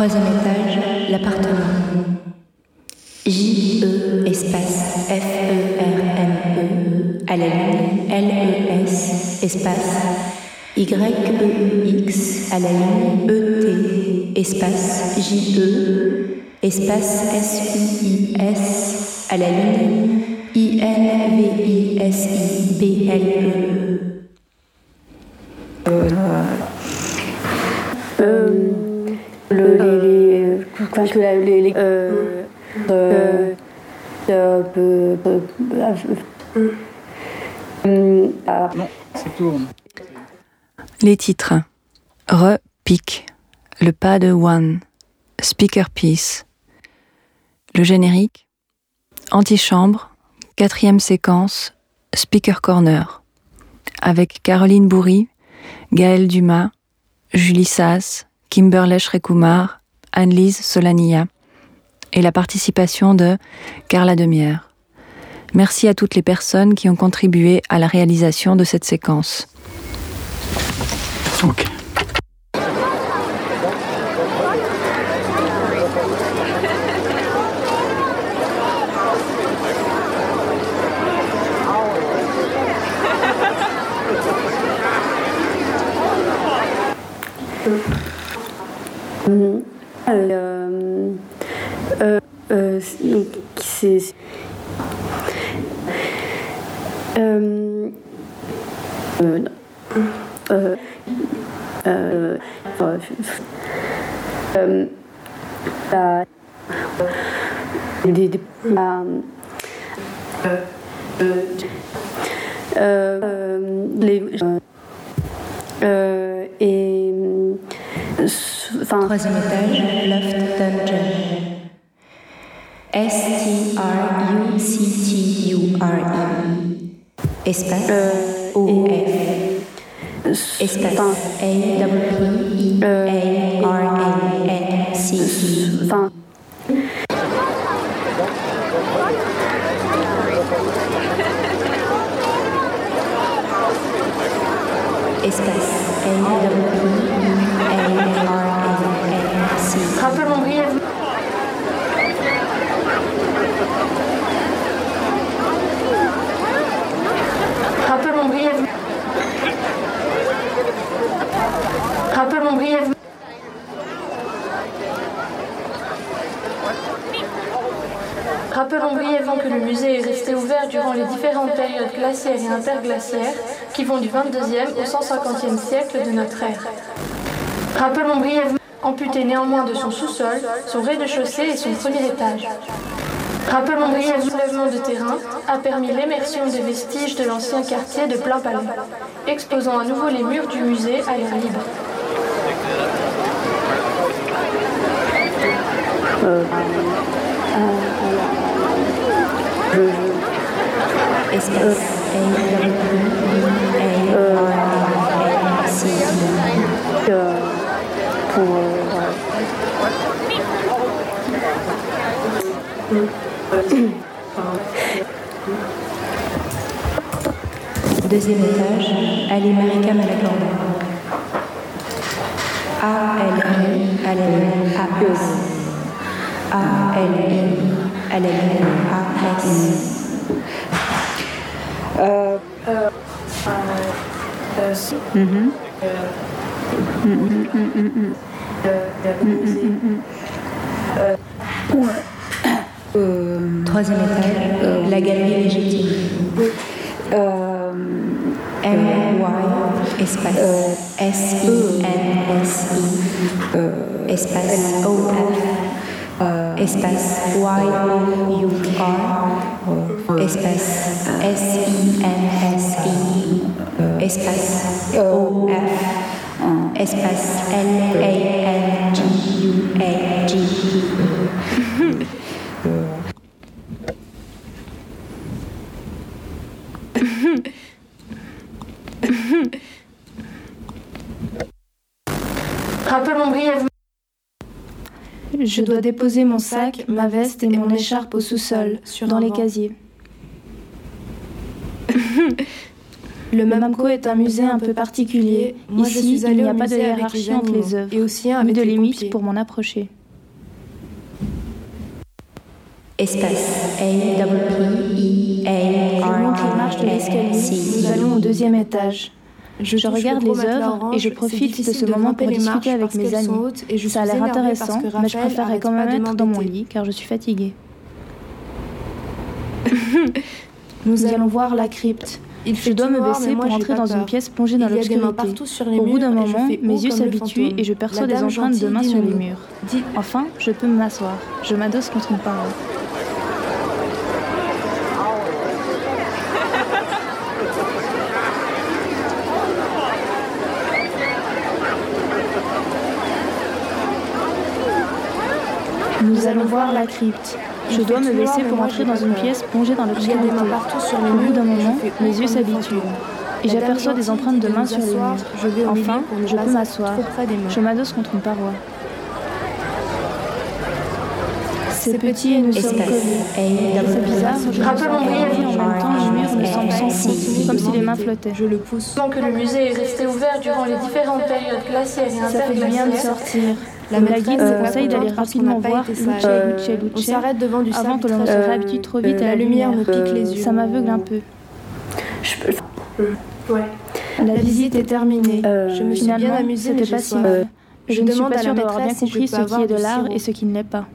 Troisième étage, l'appartement. J-E espace F-E-R-M-E à la ligne L-E-S espace Y-E-X à la ligne E-T espace J-E espace S-U-I-S à la ligne I-N-V-I-S-I-B-L-E. Euh, le, les, les, enfin, que la- les, les- euh, euh, euh, euh, euh, euh, euh, ah, Les titres. Re, pic. Le pas de One. Speaker Piece. Le générique. Antichambre. Quatrième séquence. Speaker Corner. Avec Caroline Bourri, Gaëlle Dumas, Julie Sass, Kimberley Shrekumar, Anne-Lise Solania. Et la participation de Carla Demière. Merci à toutes les personnes qui ont contribué à la réalisation de cette séquence. euh, euh, euh, donc, c'est. Les, enfin Troisième étage, Loft Dungeon. S-T-R-U-C-T-U-R-E. Espace Euh, O-F. Espace A-W-E-A-R-A-N-C-E. enfin Espace A-W-E-A-R-A-N-C-E. Rappelons brièvement. Rappelons brièvement. Rappelons brièvement. Brièvement que le musée est resté ouvert durant les différentes périodes glaciaires et interglaciaires qui vont du 22e au 150e siècle de notre ère. Rappelons brièvement, amputé néanmoins de son sous-sol, son rez-de-chaussée et son premier étage. Rappelons brièvement, le soulèvement de terrain a permis l'émersion des vestiges de l'ancien quartier de Plein Palais, exposant à nouveau les murs du musée à l'air libre. Espace A-W-E-A-R-A-N-C-E. euh, pour euh, voilà. Deuxième étage, Ali Marika Malaganda. A-L-I, A-L-I, A-S. A-L-I, A-L-I, A-S. Troisième étage, la galerie légitime. Euh, M-Y, espace. S-I-N-S-I, espace. O-F, espace. Y-O-U-R, espace. S-I-N-S-I, espace. O-F, espace L-A-N-G-U-A-G. Rappelons brièvement. Je dois déposer mon sac, ma veste et mon écharpe au sous-sol, dans les casiers. Le MAMCO est un musée un peu particulier. Moi, je Ici, il n'y a pas de hiérarchie les entre les œuvres, et aussi un avec de les limite pompiers. pour m'en approcher. Espace. A l'escalier. Nous allons au deuxième étage. Je, regarde le les œuvres orange, et je profite de ce moment pour discuter avec mes amis. et je Ça a l'air intéressant, mais je préférerais quand même être dans mon lit car je suis fatiguée. Nous allons voir la crypte. Il Je dois me baisser moi, pour entrer dans une pièce plongée dans l'obscurité. Au bout d'un moment, mes yeux s'habituent et je perçois des empreintes de mains sur les murs. Enfin, je peux m'asseoir. Je m'adosse contre une paroi. Nous allons voir la crypte. Je dois me baisser pour entrer dans une pièce plongée dans l'obscurité. des mains partout sur les Au bout d'un moment, mes yeux s'habituent. Et j'aperçois des empreintes de mains sur les murs. Enfin, je peux m'asseoir. Je m'adosse contre une paroi. C'est petit et nous sommes C'est bizarre, je sens brièvement. en même temps, le mur me semble s'enfoncer, comme si les mains flottaient. Je le pousse. Tant que le musée est resté ouvert durant les différentes périodes glaciaires et Ça fait du bien de interglaciaires, sortir. La maîtresse pas conseille d'aller rapidement voir Luce, sage. Luce, On Luce, s'arrête devant du avant que l'on se réhabitue trop vite à La la lumière me pique les yeux. Ça m'aveugle un peu. Je peux- Ouais. La visite est terminée. Euh, Je me suis bien amusée, mais pas si. Je Je ne suis demande pas à la sûre d'avoir bien maîtresse si je compris peux ce qui est de l'art et ce qui ne l'est pas.